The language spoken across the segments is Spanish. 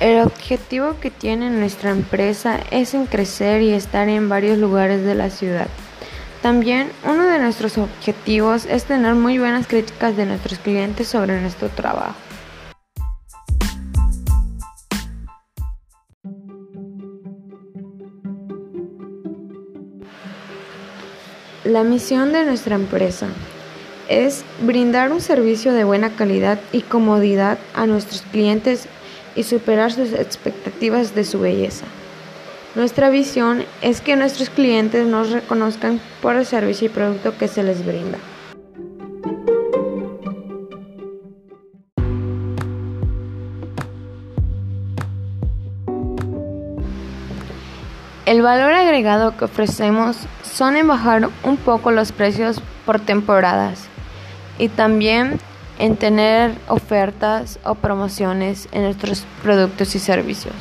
El objetivo que tiene nuestra empresa es en crecer y estar en varios lugares de la ciudad. También uno de nuestros objetivos es tener muy buenas críticas de nuestros clientes sobre nuestro trabajo. La misión de nuestra empresa es brindar un servicio de buena calidad y comodidad a nuestros clientes y superar sus expectativas de su belleza. Nuestra visión es que nuestros clientes nos reconozcan por el servicio y producto que se les brinda. El valor agregado que ofrecemos son en bajar un poco los precios por temporadas y también en tener ofertas o promociones en nuestros productos y servicios.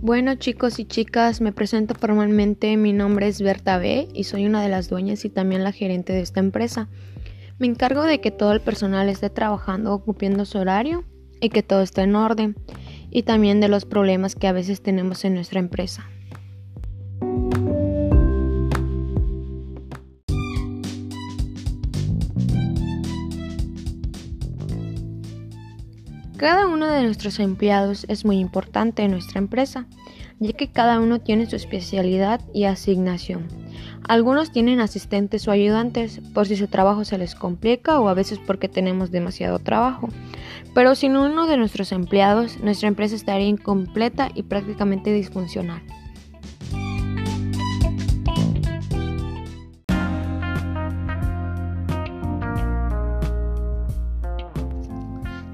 Bueno chicos y chicas, me presento formalmente, mi nombre es Berta B y soy una de las dueñas y también la gerente de esta empresa. Me encargo de que todo el personal esté trabajando cumpliendo su horario y que todo esté en orden y también de los problemas que a veces tenemos en nuestra empresa. Cada uno de nuestros empleados es muy importante en nuestra empresa, ya que cada uno tiene su especialidad y asignación. Algunos tienen asistentes o ayudantes por si su trabajo se les complica o a veces porque tenemos demasiado trabajo. Pero sin uno de nuestros empleados, nuestra empresa estaría incompleta y prácticamente disfuncional.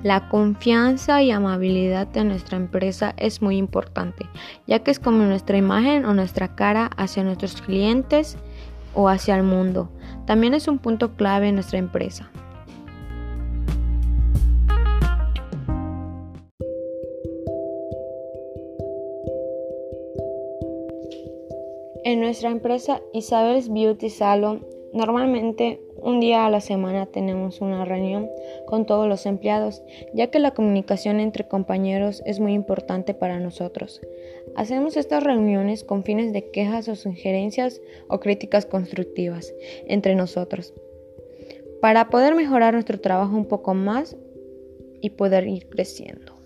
La confianza y amabilidad de nuestra empresa es muy importante, ya que es como nuestra imagen o nuestra cara hacia nuestros clientes o hacia el mundo. También es un punto clave en nuestra empresa. En nuestra empresa Isabel's Beauty Salon, normalmente un día a la semana tenemos una reunión con todos los empleados, ya que la comunicación entre compañeros es muy importante para nosotros. Hacemos estas reuniones con fines de quejas o sugerencias o críticas constructivas entre nosotros, para poder mejorar nuestro trabajo un poco más y poder ir creciendo.